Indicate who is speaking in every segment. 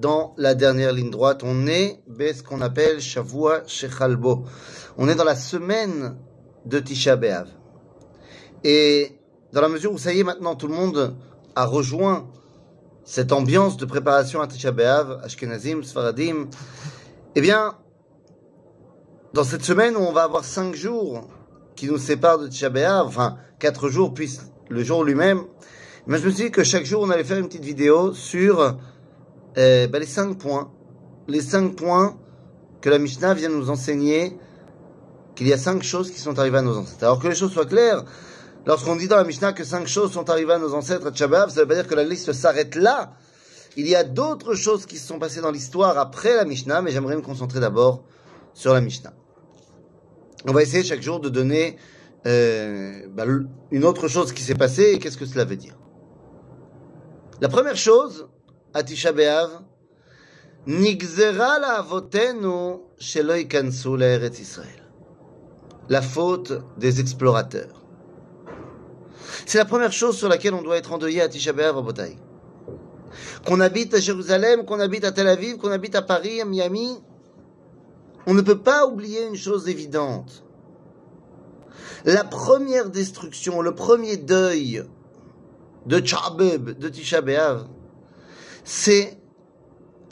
Speaker 1: dans la dernière ligne droite. On est ce qu'on appelle Shavua Shechalbo. On est dans la semaine de Tisha B'Av. Et dans la mesure où ça y est maintenant, tout le monde a rejoint cette ambiance de préparation à Tisha B'Av, Ashkenazim, Sfaradim, eh bien, dans cette semaine où on va avoir cinq jours qui nous séparent de Tisha B'Av, enfin quatre jours puis le jour lui-même, mais je me suis dit que chaque jour on allait faire une petite vidéo sur euh, ben, les cinq points, les cinq points que la Mishnah vient nous enseigner qu'il y a cinq choses qui sont arrivées à nos ancêtres. Alors que les choses soient claires, lorsqu'on dit dans la Mishnah que cinq choses sont arrivées à nos ancêtres à Tisha B'Av, ça ne veut pas dire que la liste s'arrête là. Il y a d'autres choses qui se sont passées dans l'histoire après la Mishnah, mais j'aimerais me concentrer d'abord sur la Mishnah. On va essayer chaque jour de donner euh, bah, une autre chose qui s'est passée et qu'est-ce que cela veut dire. La première chose, à Tisha B'Av, Nigzera la avotenu shelo ikansu l'Eretz Israël. La faute des explorateurs. C'est la première chose sur laquelle on doit être endeuillé à Tisha B'Av à Botaï. Qu'on habite à Jérusalem, qu'on habite à Tel Aviv, qu'on habite à Paris, à Miami, on ne peut pas oublier une chose évidente. La première destruction, le premier deuil de Tchabeb, de Tisha B'Av, c'est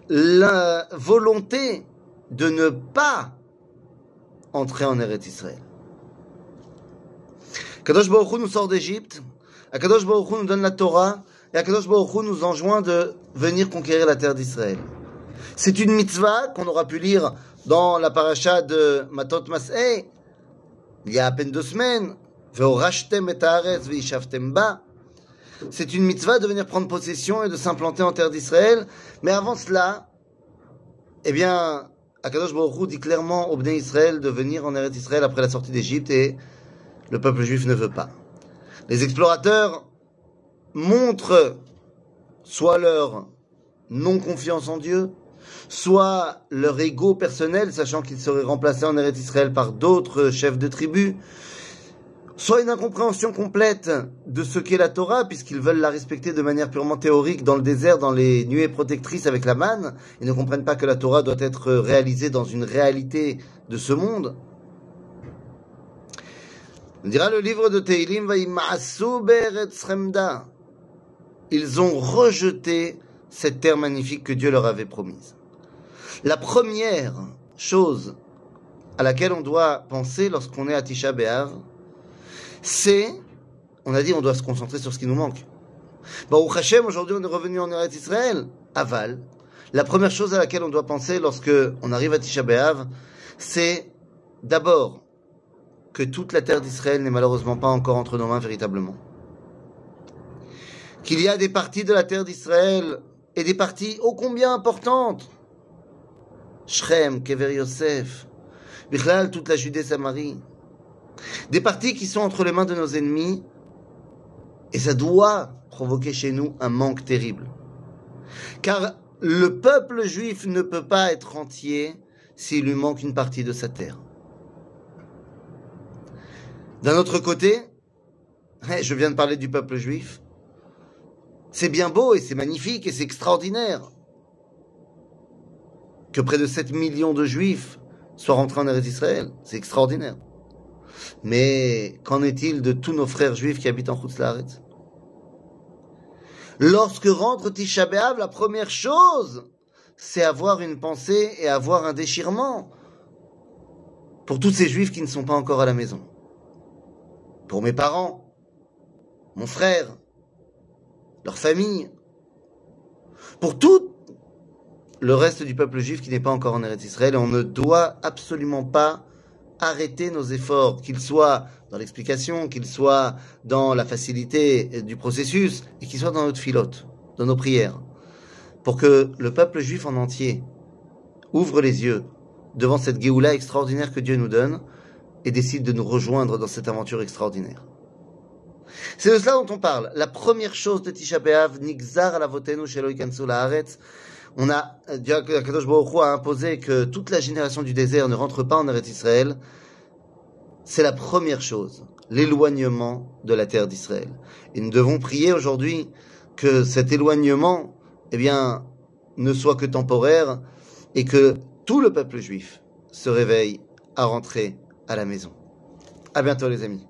Speaker 1: la volonté de ne pas entrer en Eretz Israël. Kadosh Baruch nous sort d'Égypte, Kadosh Baruch Hu nous donne la Torah, et Kadosh Baruch Hu nous enjoint de venir conquérir la terre d'Israël. C'est une mitzvah qu'on aura pu lire dans la paracha de Matot Mas'eh, il y a à peine deux semaines, c'est une mitzvah de venir prendre possession et de s'implanter en terre d'Israël. Mais avant cela, eh bien, Akadosh Baruch dit clairement au Bnei Israël de venir en Eretz Israël après la sortie d'Égypte et le peuple juif ne veut pas. Les explorateurs montrent soit leur non-confiance en Dieu, soit leur ego personnel, sachant qu'ils seraient remplacés en Eretz Israël par d'autres chefs de tribus, soit une incompréhension complète de ce qu'est la Torah, puisqu'ils veulent la respecter de manière purement théorique dans le désert, dans les nuées protectrices avec la manne, et ne comprennent pas que la Torah doit être réalisée dans une réalité de ce monde. On dira le livre de Teilim, ils ont rejeté cette terre magnifique que Dieu leur avait promise. La première chose à laquelle on doit penser lorsqu'on est à Tisha B'Av, c'est, on a dit, on doit se concentrer sur ce qui nous manque. Au Hashem, aujourd'hui, on est revenu en Eretz Israël, aval. La première chose à laquelle on doit penser lorsque on arrive à Tisha B'Av, c'est d'abord que toute la terre d'Israël n'est malheureusement pas encore entre nos mains véritablement. Qu'il y a des parties de la terre d'Israël et des parties ô combien importantes. Shrem, Kever Yosef, Bichlal, toute la Judée-Samarie. Des parties qui sont entre les mains de nos ennemis, et ça doit provoquer chez nous un manque terrible. Car le peuple juif ne peut pas être entier s'il lui manque une partie de sa terre. D'un autre côté, je viens de parler du peuple juif, c'est bien beau et c'est magnifique et c'est extraordinaire que près de 7 millions de juifs soient rentrés en Israël. C'est extraordinaire. Mais qu'en est-il de tous nos frères juifs qui habitent en Laaretz? Lorsque rentre Tisha B'Av, la première chose, c'est avoir une pensée et avoir un déchirement pour tous ces juifs qui ne sont pas encore à la maison. Pour mes parents, mon frère, leur famille, pour tout le reste du peuple juif qui n'est pas encore en Eretz Israël. on ne doit absolument pas arrêter nos efforts, qu'ils soient dans l'explication, qu'ils soient dans la facilité du processus, et qu'ils soient dans notre filote, dans nos prières, pour que le peuple juif en entier ouvre les yeux devant cette Géoula extraordinaire que Dieu nous donne et décide de nous rejoindre dans cette aventure extraordinaire. C'est de cela dont on parle. La première chose de Tisha B'Av, Nigzar la votenu shelo haaretz. On a, Kadosh Baruch a imposé que toute la génération du désert ne rentre pas en Eretz Israël. C'est la première chose, l'éloignement de la terre d'Israël. Et nous devons prier aujourd'hui que cet éloignement, eh bien, ne soit que temporaire et que tout le peuple juif se réveille à rentrer à la maison. À bientôt les amis.